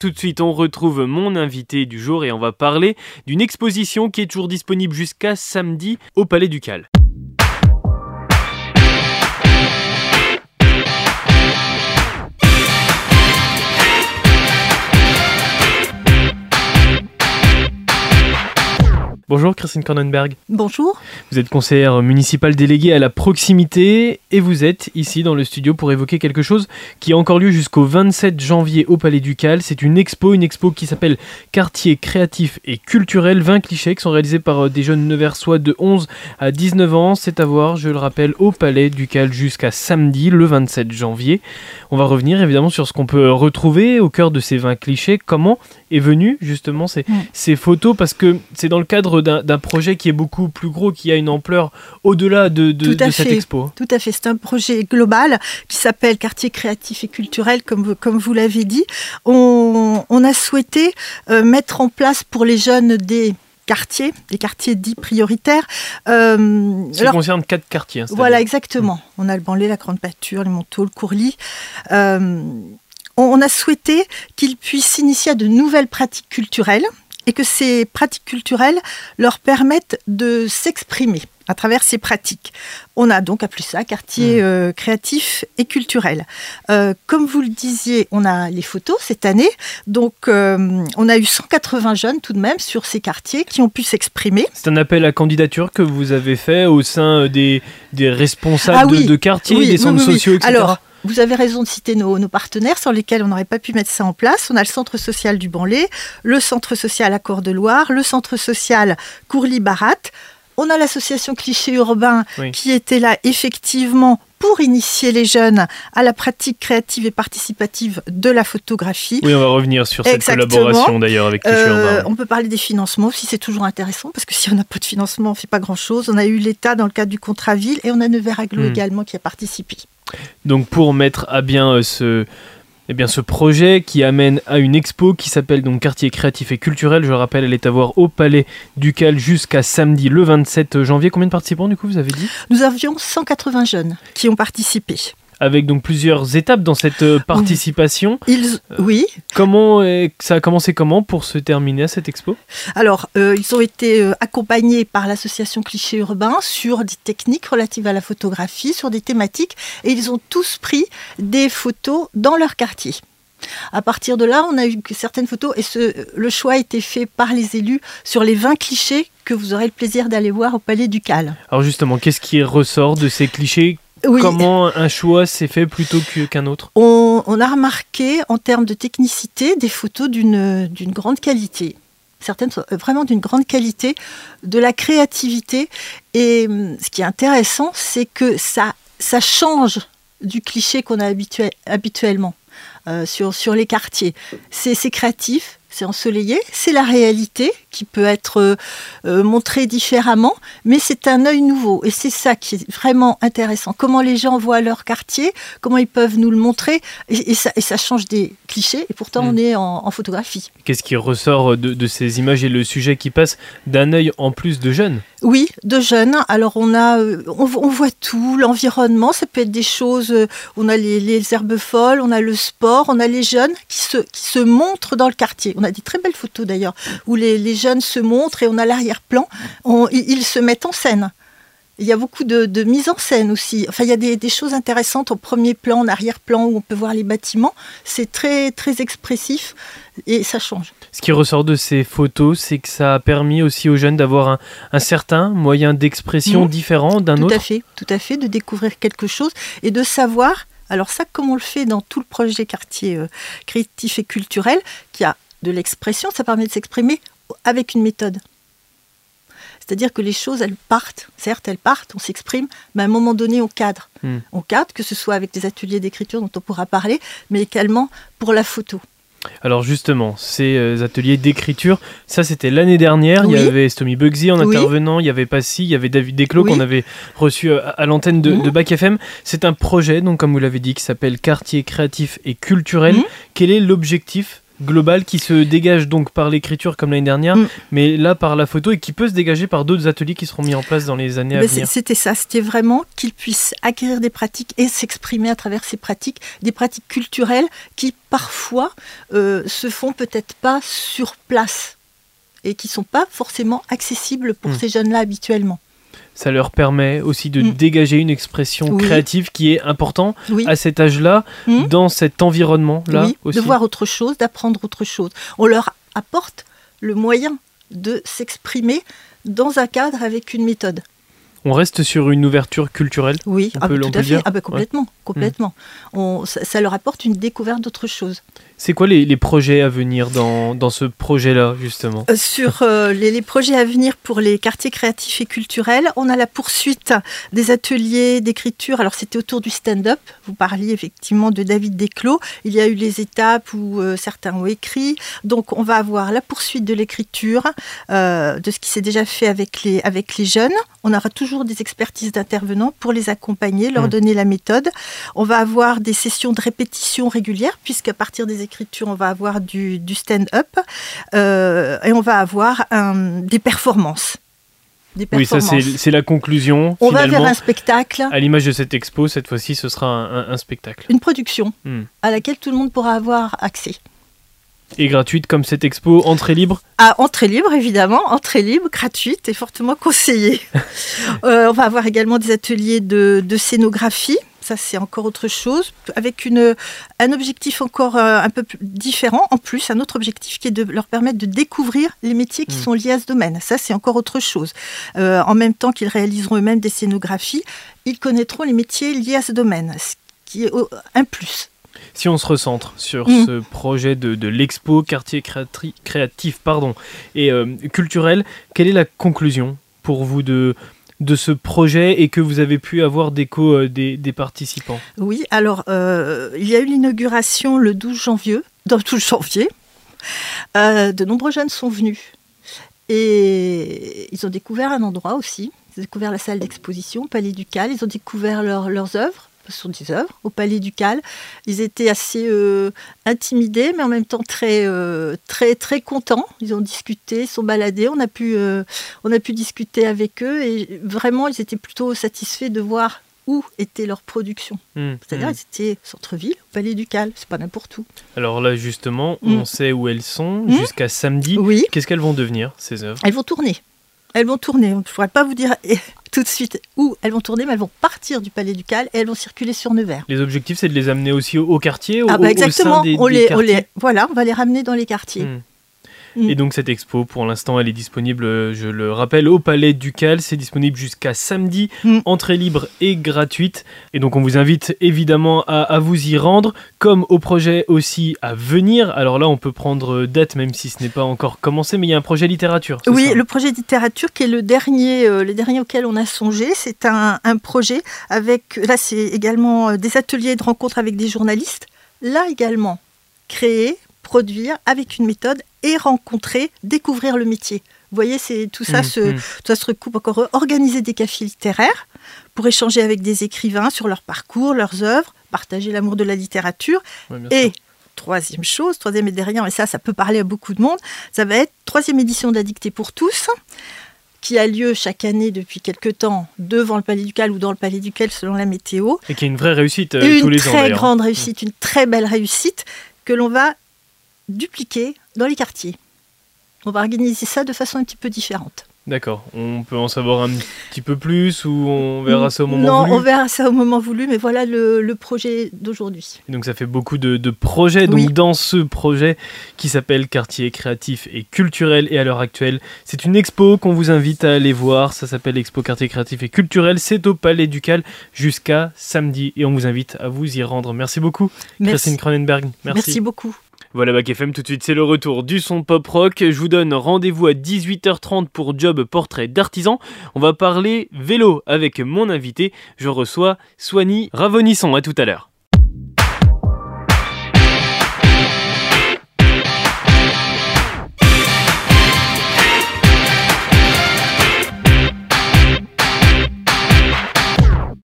Tout de suite, on retrouve mon invité du jour et on va parler d'une exposition qui est toujours disponible jusqu'à samedi au Palais du Bonjour Christine Kornenberg. Bonjour. Vous êtes conseillère municipale déléguée à la proximité et vous êtes ici dans le studio pour évoquer quelque chose qui a encore lieu jusqu'au 27 janvier au Palais du Cal. C'est une expo, une expo qui s'appelle Quartier créatif et culturel. 20 clichés qui sont réalisés par euh, des jeunes neversois de 11 à 19 ans. C'est à voir, je le rappelle, au Palais du Cal jusqu'à samedi, le 27 janvier. On va revenir évidemment sur ce qu'on peut retrouver au cœur de ces 20 clichés. Comment est venu justement ces, ces photos parce que c'est dans le cadre d'un projet qui est beaucoup plus gros, qui a une ampleur au-delà de, de, cette expo. Tout à fait, c'est un projet global qui s'appelle Quartier créatif et culturel, comme vous, comme vous l'avez dit. On, on, a souhaité euh, mettre en place pour les jeunes des quartiers, des quartiers dits prioritaires. Euh, Ça concerne quatre quartiers. Hein, voilà, exactement. On a le Banlieue, la Grande Pâture, les Montaut, le Courlis. Euh, on a souhaité qu'ils puissent s'initier à de nouvelles pratiques culturelles et que ces pratiques culturelles leur permettent de s'exprimer à travers ces pratiques. On a donc appelé ça quartier mmh. euh, créatif et culturel. Euh, comme vous le disiez, on a les photos cette année, donc euh, on a eu 180 jeunes tout de même sur ces quartiers qui ont pu s'exprimer. C'est un appel à candidature que vous avez fait au sein des, responsables ah de, quartier, des centres sociaux, etc. Vous avez raison de citer nos, partenaires sans lesquels on n'aurait pas pu mettre ça en place. On a le centre social du Banlé, le centre social Accord de Loire, le centre social Courly-Barat. On a l'association Cliché Urbain qui était là effectivement pour initier les jeunes à la pratique créative et participative de la photographie. Oui, on va revenir sur cette collaboration d'ailleurs avec Cliché euh, Urbain. On peut parler des financements aussi, c'est toujours intéressant parce que si on n'a pas de financement, on ne fait pas grand-chose. On a eu l'État dans le cadre du contrat ville et on a Nevers Aglo hmm. également qui a participé. Donc pour mettre à bien euh, ce, eh bien, ce projet qui amène à une expo qui s'appelle donc Quartier créatif et culturel, je rappelle, elle est à voir au Palais Ducal jusqu'à samedi le 27 janvier. Combien de participants du coup vous avez dit? Nous avions 180 jeunes qui ont participé avec donc plusieurs étapes dans cette euh, participation. Ils, euh, oui. Comment ça a commencé comment pour se terminer à cette expo? Alors, euh, ils ont été accompagnés par l'association Cliché Urbain sur des techniques relatives à la photographie, sur des thématiques, et ils ont tous pris des photos dans leur quartier. À partir de là, on a eu certaines photos et ce, le choix a été fait par les élus sur les 20 clichés que vous aurez le plaisir d'aller voir au Palais du Cal. Alors justement, qu'est-ce qui ressort de ces clichés? Comment un choix s'est fait plutôt qu'un autre? On, a remarqué en termes de technicité des photos d'une grande qualité. Certaines sont vraiment d'une grande qualité, de la créativité. Et hum, ce qui est intéressant, c'est que ça, ça change du cliché qu'on a habituellement euh, sur, sur les quartiers. C'est créatif, c'est ensoleillé, c'est la réalité qui peut être euh, euh, montrée différemment, mais c'est un œil nouveau. Et c'est ça qui est vraiment intéressant. Comment les gens voient leur quartier, comment ils peuvent nous le montrer, et, ça, change des clichés, et pourtant mm. on est en, photographie. Qu'est-ce qui ressort de, ces images et le sujet qui passe d'un œil en plus de jeunes Oui, de jeunes. Alors on, a, euh, on, voit tout, l'environnement, ça peut être des choses, on a les, herbes folles, on a le sport, on a les jeunes qui se, qui se montrent dans le quartier. On a des très belles photos d'ailleurs, où les, jeunes se montrent et on a l'arrière-plan. Ils se mettent en scène. Il y a beaucoup de, mise en scène aussi. Enfin, il y a des, choses intéressantes au premier plan, en arrière-plan, où on peut voir les bâtiments. C'est très, très expressif et ça change. Ce qui ressort de ces photos, c'est que ça a permis aussi aux jeunes d'avoir un, certain moyen d'expression mmh. différent d'un autre. Tout à fait, tout à fait, de découvrir quelque chose et de savoir. Alors ça, comme on le fait dans tout le projet quartier euh, créatif et culturel, qui a de l'expression, ça permet de s'exprimer avec une méthode. C'est-à-dire que les choses, elles partent, certes, elles partent, on s'exprime, mais à un moment donné, on cadre. Hmm. On cadre, que ce soit avec des ateliers d'écriture dont on pourra parler, mais également pour la photo. Alors justement, ces euh, ateliers d'écriture, ça c'était l'année dernière, il y avait Stomy Bugsy en intervenant, il y avait Passy, il y avait David Desclos qu'on avait reçu euh, à, l'antenne de, mmh. Bac FM. C'est un projet, donc comme vous l'avez dit, qui s'appelle Quartier créatif et culturel. Mmh. Quel est l'objectif global qui se dégage donc par l'écriture comme l'année dernière, Mm. mais là par la photo et qui peut se dégager par d'autres ateliers qui seront mis en place dans les années à venir. C'était ça, c'était vraiment qu'ils puissent acquérir des pratiques et s'exprimer à travers ces pratiques, des pratiques culturelles qui parfois euh, se font peut-être pas sur place et qui sont pas forcément accessibles pour Mm. ces jeunes-là habituellement. Ça leur permet aussi de Mm. dégager une expression Oui. créative qui est important Oui. à cet âge-là, Mm. dans cet environnement-là oui, aussi. de voir autre chose, d'apprendre autre chose. On leur apporte le moyen de s'exprimer dans un cadre avec une méthode. On reste sur une ouverture culturelle. Oui, On ah peut- bah, on tout peut à le dire fait. Ah bah, complètement, complètement. On- ça, ça leur apporte une découverte d'autre chose. C'est quoi les, les projets à venir dans, dans ce projet-là, justement Euh, Sur euh, les, les projets à venir pour les quartiers créatifs et culturels, on a la poursuite des ateliers d'écriture. Alors c'était autour du stand-up. Vous parliez effectivement de David Desclos. Il y a eu les étapes où euh, certains ont écrit. Donc on va avoir la poursuite de l'écriture, de ce qui s'est déjà fait avec les, avec les jeunes. On aura toujours des expertises d'intervenants pour les accompagner, leur Mm. donner la méthode. On va avoir des sessions de répétition régulières, puisqu'à partir des écritures, on va avoir du, du stand-up. Euh, et on va avoir un- des performances. Oui, ça c'est la conclusion. on va vers un spectacle, À l'image de cette expo, cette fois-ci, ce sera un, un- un spectacle. une production Hmm. à laquelle tout le monde pourra avoir accès. Et gratuite comme cette expo, entrée libre. À entrée libre, évidemment, entrée libre, gratuite et fortement conseillée. Euh, on va avoir également des ateliers de, de scénographie. Ça, c'est encore autre chose, avec une, un objectif encore euh, un peu différent, en plus, un autre objectif qui est de leur permettre de découvrir les métiers qui Mm. sont liés à ce domaine. Ça, c'est encore autre chose. Euh, en même temps qu'ils réaliseront eux-mêmes des scénographies, ils connaîtront les métiers liés à ce domaine, ce qui est un plus. Si on se recentre sur Mm. ce projet de, de l'expo quartier créatri- créatif pardon, et euh, culturel, quelle est la conclusion pour vous de, de ce projet et que vous avez pu avoir d'écho euh, des, des participants? Oui, alors euh, il y a eu l'inauguration le 12 janvier. Dans 12 janvier. Euh, de nombreux jeunes sont venus. Et ils ont découvert un endroit aussi. Ils ont découvert la salle d'exposition Palais Ducal. Ils ont découvert leur- leurs œuvres. Ce sont des œuvres au Palais Ducal. Ils étaient assez euh, intimidés, mais en même temps très, euh, très, très contents. Ils ont discuté, sont baladés. On a pu, euh, on a pu discuter avec eux et vraiment, ils étaient plutôt satisfaits de voir où était leur production. Hmm, C'est-à-dire, hmm. ils étaient centre-ville, au Palais Ducal. C'est pas n'importe où. Alors là, justement, Mm. on sait où elles sont jusqu'à samedi. Oui, Qu'est-ce qu'elles vont devenir, ces œuvres? Elles vont tourner. Elles vont tourner. Je ne pourrais pas vous dire eh, tout de suite où elles vont tourner, mais elles vont partir du Palais Ducal et elles vont circuler sur Nevers. Les objectifs, c'est de les amener aussi au, au quartier, au, ah au- bah au exactement. sein des, on, des les, on quartiers? les, voilà, on va les ramener dans les quartiers. Hmm. Mm. Et donc cette expo, pour l'instant, elle est disponible, je le rappelle, au Palais Ducal. C'est disponible jusqu'à samedi, Mm. entrée libre et gratuite. Et donc on vous invite évidemment à, à vous y rendre, comme au projet aussi à venir. Alors là, on peut prendre date, même si ce n'est pas encore commencé, mais il y a un projet littérature. Oui, le projet littérature qui est le dernier, euh, le dernier auquel on a songé, c'est un, un projet avec, là c'est également euh, des ateliers de rencontres avec des journalistes, là également créer, produire avec une méthode et rencontrer, découvrir le métier. Vous voyez, c'est tout ça, Mm, se, mm. tout ça se recoupe encore. eux. Organiser des cafés littéraires pour échanger avec des écrivains sur leur parcours, leurs œuvres, partager l'amour de la littérature. Ouais, Et sûr. troisième chose, troisième et dernière, et ça, ça peut parler à beaucoup de monde, ça va être troisième édition de la dictée pour tous, qui a lieu chaque année depuis quelque temps devant le Palais Ducal ou dans le Palais Ducal selon la météo. Et qui est une vraie réussite euh, une tous les ans. très d'ailleurs. Mm. grande réussite, une très belle réussite que l'on va dupliquer dans les quartiers. On va organiser ça de façon un petit peu différente. D'accord. On peut en savoir un petit peu plus ou on verra ça au moment non, voulu on verra ça au moment voulu, mais voilà le, le projet d'aujourd'hui. Donc ça fait beaucoup de, de projets. Donc dans ce projet qui s'appelle Quartier créatif et culturel et à l'heure actuelle, c'est une expo qu'on vous invite à aller voir. Ça s'appelle Expo Quartier créatif et culturel. C'est au Palais Ducal jusqu'à samedi et on vous invite à vous y rendre. Merci beaucoup, Merci, Christine Cronenberg. Merci. Merci beaucoup. Voilà Bac FM, tout de suite c'est le retour du son pop rock. Je vous donne rendez-vous à 18h30 pour Job Portrait d'artisan. On va parler vélo avec mon invité. Je reçois Soigny Ravonisson. À tout à l'heure.